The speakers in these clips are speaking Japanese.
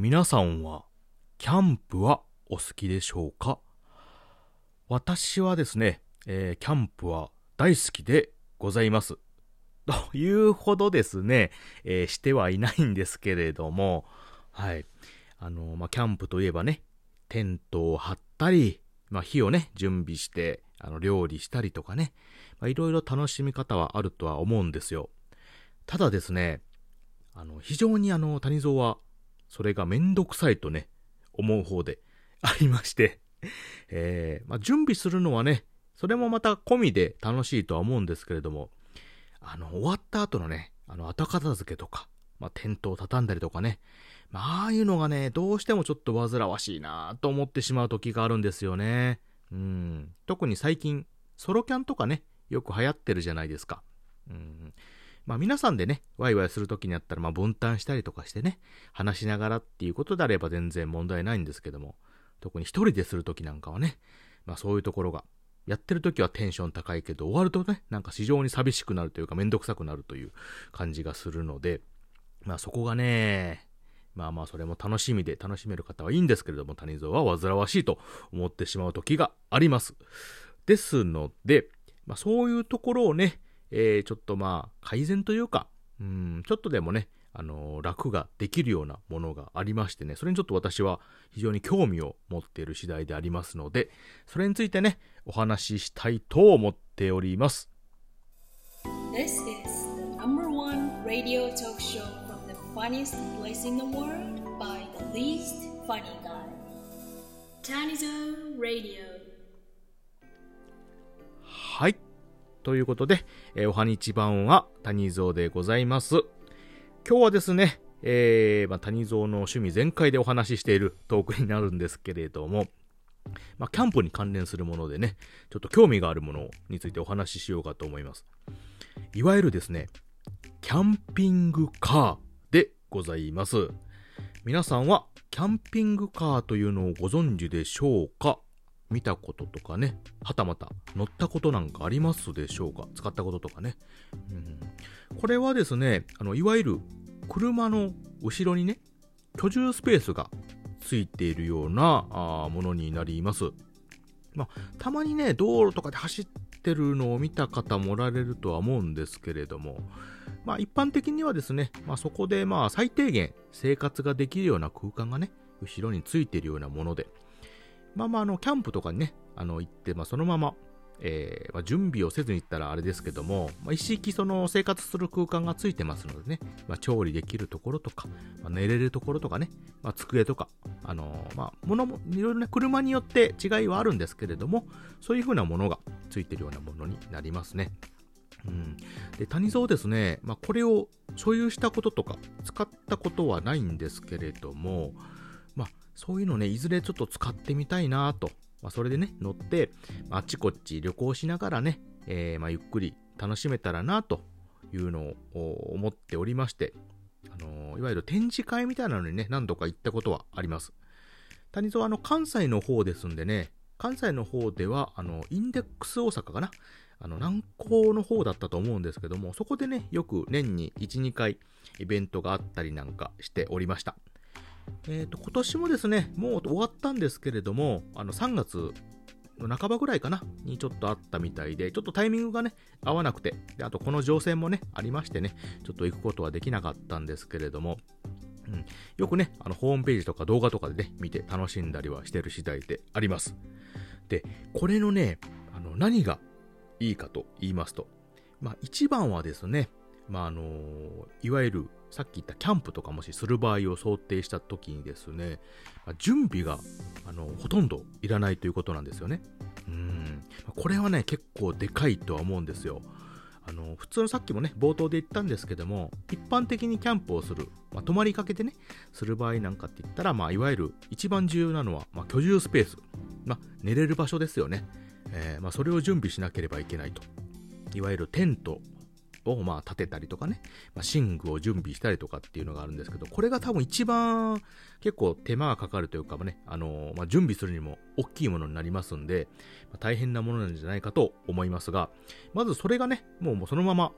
皆さんは、キャンプはお好きでしょうか？私はですね、えー、キャンプは大好きでございます。というほどですね、えー、してはいないんですけれども、はい。あの、まあ、キャンプといえばね、テントを張ったり、まあ、火をね、準備して、あの、料理したりとかね、まあ、いろいろ楽しみ方はあるとは思うんですよ。ただですね、あの、非常にあの、谷蔵は、それがめんどくさいとね、思う方で ありましてえー、まあ、準備するのはね、それもまた込みで楽しいとは思うんですけれども、あの、終わった後のね、あの、後片付けとか、まあ、テントを畳んだりとかね、まあ、ああいうのがね、どうしてもちょっと煩わしいなと思ってしまう時があるんですよね。うん。特に最近、ソロキャンとかね、よく流行ってるじゃないですか。うん。まあ皆さんでね、ワイワイするときにあったら、まあ分担したりとかしてね、話しながらっていうことであれば全然問題ないんですけども、特に一人でするときなんかはね、まあそういうところが、やってるときはテンション高いけど、終わるとね、なんか非常に寂しくなるというか、めんどくさくなるという感じがするので、まあそこがね、まあまあそれも楽しみで楽しめる方はいいんですけれども、谷蔵は煩わしいと思ってしまう時があります。ですので、まあそういうところをね、えー、ちょっとまあ改善というか、うん、ちょっとでもね、あのー、楽ができるようなものがありましてね、それにちょっと私は非常に興味を持っている次第でありますので、それについてね、お話ししたいと思っております。This is the number one radio talk show from the funniest place in the world by the least funny guy. Tanizo Radio. はい。ということで、えー、おはにち版は谷蔵でございます。今日はですね、えー、まあ、谷蔵の趣味全開でお話ししているトークになるんですけれども、まあ、キャンプに関連するものでね、ちょっと興味があるものについてお話ししようかと思います。いわゆるですね、キャンピングカーでございます。皆さんはキャンピングカーというのをご存知でしょうか？見たこととかね、はたまた乗ったことなんかありますでしょうか？使ったこととかね。うん、これはですね、あの、いわゆる車の後ろにね、居住スペースがついているようなあものになります。まあ、たまにね、道路とかで走ってるのを見た方もおられるとは思うんですけれども、まあ、一般的にはですね、まあ、そこでまあ最低限生活ができるような空間がね、後ろについているようなもので、まあまあ、あの、キャンプとかにね、あの、行って、まあ、そのまま、えー、まあ、準備をせずに行ったらあれですけども、まあ、一式その生活する空間がついてますのでね、まあ、調理できるところとか、まあ、寝れるところとかね、まあ、机とか、あのー、まあ、物も、いろいろね、車によって違いはあるんですけれども、そういう風なものがついてるようなものになりますね。うん。で、谷蔵ですね、まあ、これを所有したこととか、使ったことはないんですけれども、まあ、そういうのね、いずれちょっと使ってみたいなと。まあ、それでね、乗って、あっちこっち旅行しながらね、えー、まあ、ゆっくり楽しめたらなというのを思っておりまして、あのー、いわゆる展示会みたいなのにね、何度か行ったことはあります。谷蔵はあの、関西の方ですんでね、関西の方では、あの、インデックス大阪かな？あの、南港の方だったと思うんですけども、そこでね、よく年に1、2回イベントがあったりなんかしておりました。えっ、ー、と、今年もですね、もう終わったんですけれども、あの、3月の半ばぐらいかな、にちょっとあったみたいで、ちょっとタイミングがね、合わなくて、であとこの情勢もね、ありましてね、ちょっと行くことはできなかったんですけれども、うん、よくね、あの、ホームページとか動画とかでね、見て楽しんだりはしてる次第であります。で、これのね、あの、何がいいかと言いますと、まあ、一番はですね、まあ、あのいわゆるさっき言ったキャンプとかもしする場合を想定した時にですね、ま、準備があのほとんどいらないということなんですよね。うん。これはね、結構でかいとは思うんですよ。あの、普通のさっきもね、冒頭で言ったんですけども、一般的にキャンプをする、まあ、泊まりかけてね、する場合なんかって言ったら、まあ、いわゆる一番重要なのは、まあ、居住スペース。まあ、寝れる場所ですよね。えー、まあ、それを準備しなければいけないと。いわゆるテントをまあ立てたりとかね、まあ、寝具を準備したりとかっていうのがあるんですけど、これが多分一番結構手間がかかるというかね、あのー、まあ、準備するにも大きいものになりますんで、まあ、大変なものなんじゃないかと思いますが、まずそれがね、もうもうそのまま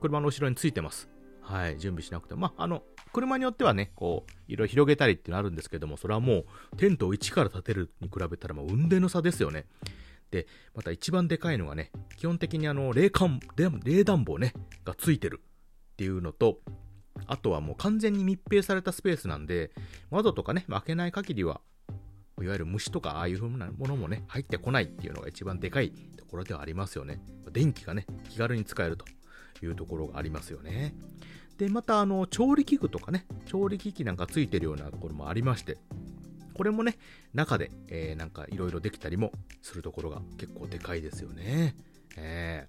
車の後ろについてます。はい、準備しなくても、まあ、あの、車によってはね、こう、いろいろ広げたりっていうのあるんですけども、それはもう、テントを一から建てるに比べたらもう、運転の差ですよね。で、また一番でかいのがね、基本的にあの、冷感、冷暖房ね、がついてるっていうのと、あとはもう完全に密閉されたスペースなんで、窓とかね、開けない限りは、いわゆる虫とかああいう風なものもね、入ってこないっていうのが一番でかいところではありますよね。電気がね、気軽に使えるというところがありますよね。で、また、あの、調理器具とかね、調理機器なんかついてるようなところもありまして、これもね、中で、えー、なんかいろいろできたりもするところが結構でかいですよね。え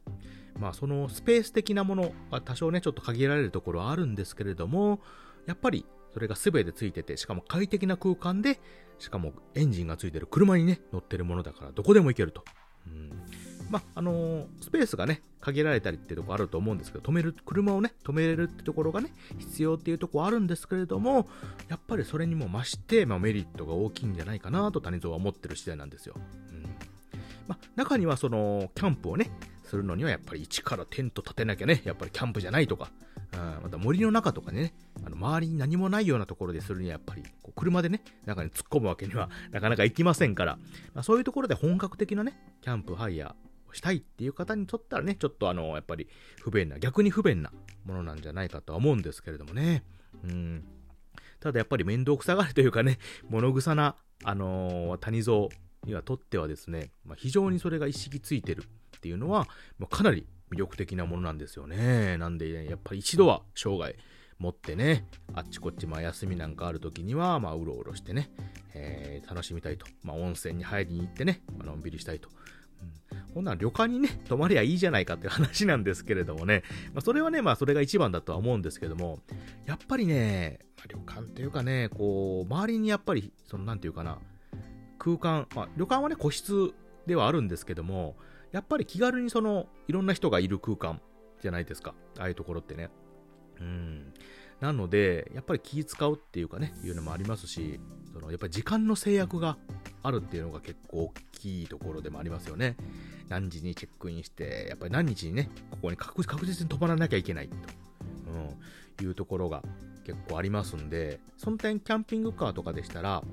ー、まあそのスペース的なものは多少ね、ちょっと限られるところはあるんですけれども、やっぱりそれが全てついてて、しかも快適な空間で、しかもエンジンがついてる車にね、乗ってるものだからどこでも行けると。うんまあ、のー、スペースがね、限られたりってとこあると思うんですけど、止める、車をね、止めれるってところがね、必要っていうとこあるんですけれども、やっぱりそれにも増して、まあ、メリットが大きいんじゃないかなと谷蔵は思ってる次第なんですよ。うんまあ、中にはその、キャンプをね、するのにはやっぱり一からテント立てなきゃね、やっぱりキャンプじゃないとか、うん、また森の中とかね、あの周りに何もないようなところでするにはやっぱり、こう車でね、中に突っ込むわけにはなかなかいきませんから、まあ、そういうところで本格的なね、キャンプ、ハイヤー、したいっていう方にとったらね、ちょっとあの、やっぱり不便な、逆に不便なものなんじゃないかとは思うんですけれどもね。うん。ただやっぱり面倒くさがりというかね、物臭な、あのー、谷蔵にはとってはですね、まあ、非常にそれが意識ついてるっていうのは、まあ、かなり魅力的なものなんですよね。なんで、ね、やっぱり一度は生涯持ってね、あっちこっち、まあ休みなんかある時には、まあうろうろしてね、えー、楽しみたいと。まあ温泉に入りに行ってね、まあのんびりしたいと。うん、ほん旅館にね、泊まりゃいいじゃないかっていう話なんですけれどもね、まあそれはね、まあそれが一番だとは思うんですけども、やっぱりね、まあ、旅館っていうかね、こう、周りにやっぱり、そのなんていうかな、空間、まあ旅館はね、個室ではあるんですけども、やっぱり気軽にその、いろんな人がいる空間じゃないですか。ああいうところってね。うん。なので、やっぱり気使うっていうかね、いうのもありますし、そのやっぱり時間の制約があるっていうのが結構きいところでもありますよね。何時にチェックインして、やっぱり何日にね、ここに確実に泊まらなきゃいけないと、うん、いうところが結構ありますんで、その点キャンピングカーとかでしたら、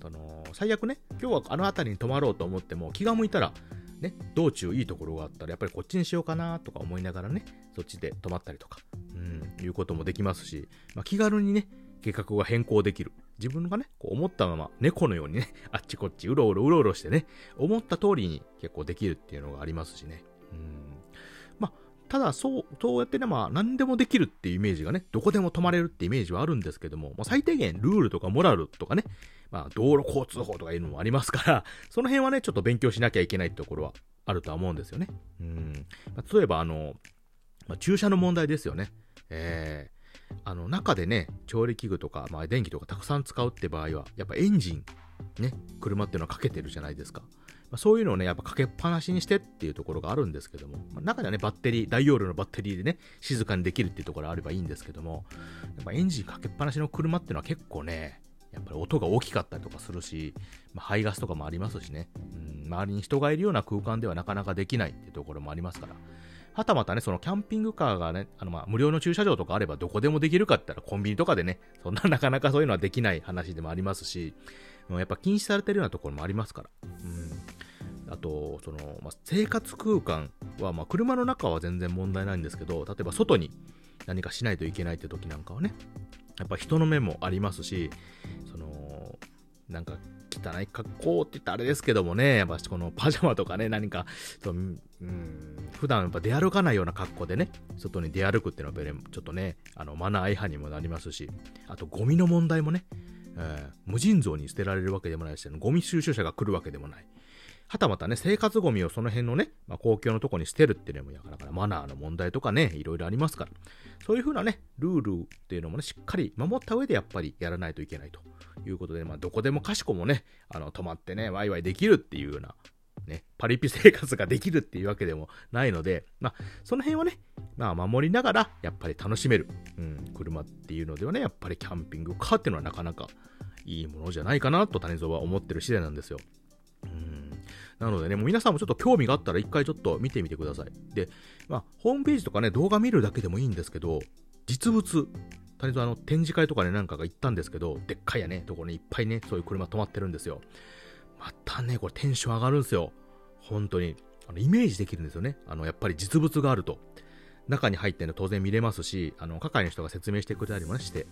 その最悪ね、今日はあの辺りに泊まろうと思っても気が向いたらね、道中いいところがあったら、やっぱりこっちにしようかなとか思いながらね、そっちで泊まったりとか、うん、いうこともできますし、まあ、気軽にね、計画が変更できる。自分がね、こう思ったまま、猫のようにね、あっちこっちうろうろうろうろしてね、思った通りに結構できるっていうのがありますしね。うん。まあ、ただ、そう、そうやってね、まあ、何でもできるっていうイメージがね、どこでも泊まれるってイメージはあるんですけども、まあ、最低限ルールとかモラルとかね、まあ、道路交通法とかいうのもありますから、その辺はね、ちょっと勉強しなきゃいけないってところはあるとは思うんですよね。うん。まあ、例えば、あの、まあ、駐車の問題ですよね。えー、あの、中でね、調理器具とか、まあ、電気とかたくさん使うって場合は、やっぱエンジン、ね、車っていうのはかけてるじゃないですか。まあ、そういうのをね、やっぱかけっぱなしにしてっていうところがあるんですけども、まあ、中ではね、バッテリー、大容量のバッテリーでね、静かにできるっていうところがあればいいんですけども、やっぱエンジンかけっぱなしの車っていうのは結構ね、やっぱり音が大きかったりとかするし、まあ、排ガスとかもありますしね、うん、周りに人がいるような空間ではなかなかできないっていうところもありますから、はたまたね、そのキャンピングカーがね、あのまあ無料の駐車場とかあればどこでもできるかって言ったらコンビニとかでね、そんななかなかそういうのはできない話でもありますし、やっぱ禁止されてるようなところもありますから。うん、あと、その、まあ、生活空間は、まあ、車の中は全然問題ないんですけど、例えば外に何かしないといけないって時なんかはね、やっぱ人の目もありますし、その、なんか汚い格好って言ったらあれですけどもね、やっぱこのパジャマとかね、何か、そうん、普段やっぱ出歩かないような格好でね、外に出歩くっていうのはちょっとね、あの、マナー違反にもなりますし、あとゴミの問題もね、えー、無尽蔵に捨てられるわけでもないし、ゴミ収集車が来るわけでもない。はたまたね、生活ゴミをその辺のね、まあ、公共のとこに捨てるっていうのも、やからかマナーの問題とかね、いろいろありますから、そういうふうなね、ルールっていうのもね、しっかり守った上でやっぱりやらないといけないということで、まあ、どこでもかしこもね、あの、泊まってね、ワイワイできるっていうような、ね、パリピ生活ができるっていうわけでもないので、まあ、その辺はね、まあ、守りながら、やっぱり楽しめる、うん、車っていうのではね、やっぱりキャンピングカーっていうのはなかなかいいものじゃないかなと谷蔵は思ってる次第なんですよ。うんなのでね、もう皆さんもちょっと興味があったら一回ちょっと見てみてください。で、まあ、ホームページとかね、動画見るだけでもいいんですけど、実物谷蔵あの展示会とかね、なんかが行ったんですけど、でっかいやね、ところにいっぱいね、そういう車止まってるんですよ。またね、これテンション上がるんですよ。本当に。あの、イメージできるんですよね。あの、やっぱり実物があると。中に入ってるの当然見れますし、あの、係の人が説明してくれたりもねして、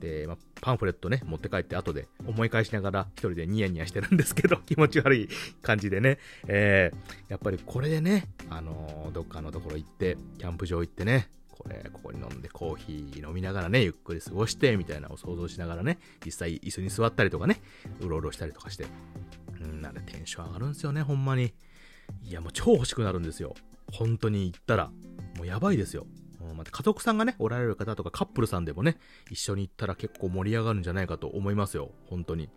で、まあ、パンフレットね、持って帰って後で思い返しながら一人でニヤニヤしてるんですけど、気持ち悪い感じでね、えー、やっぱりこれでね、あのー、どっかのところ行って、キャンプ場行ってね、これ、ここに飲んでコーヒー飲みながらね、ゆっくり過ごして、みたいなのを想像しながらね、実際椅子に座ったりとかね、うろうろしたりとかして、うん、なんでテンション上がるんですよね、ほんまに。いや、もう超欲しくなるんですよ。本当に行ったら。もうやばいですよ。また家族さんがね、おられる方とかカップルさんでもね、一緒に行ったら結構盛り上がるんじゃないかと思いますよ。本当に。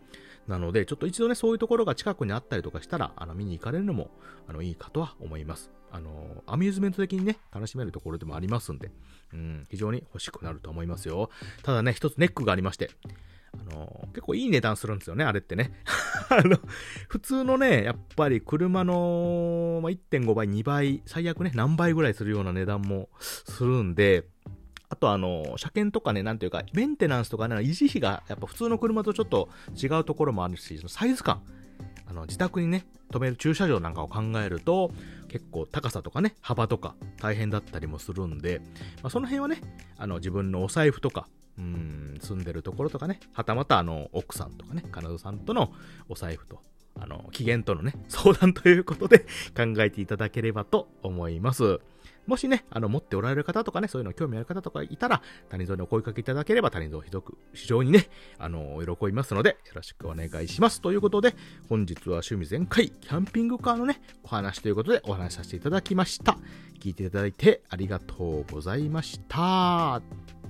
なので、ちょっと一度ね、そういうところが近くにあったりとかしたら、あの、見に行かれるのも、あの、いいかとは思います。あの、アミューズメント的にね、楽しめるところでもありますんで、うん、非常に欲しくなると思いますよ。ただね、一つネックがありまして、あの、結構いい値段するんですよね、あれってね。あの、普通のね、やっぱり車の、ま1.5倍、2倍、最悪ね、何倍ぐらいするような値段もするんで、あとあの、車検とかね、なんていうか、メンテナンスとかね、維持費がやっぱ普通の車とちょっと違うところもあるし、そのサイズ感、あの、自宅にね、止める駐車場なんかを考えると、結構高さとかね、幅とか大変だったりもするんで、まあ、その辺はね、あの、自分のお財布とか、うん、住んでるところとかね、はたまたあの、奥さんとかね、彼女さんとのお財布と、あの、機嫌とのね、相談ということで 考えていただければと思います。もしね、あの、持っておられる方とかね、そういうの興味ある方とかいたら、谷蔵にお声かけいただければ、谷蔵ひどく、非常にね、あの、喜びますので、よろしくお願いします。ということで、本日は趣味全開、キャンピングカーのね、お話ということでお話しさせていただきました。聞いていただいてありがとうございました。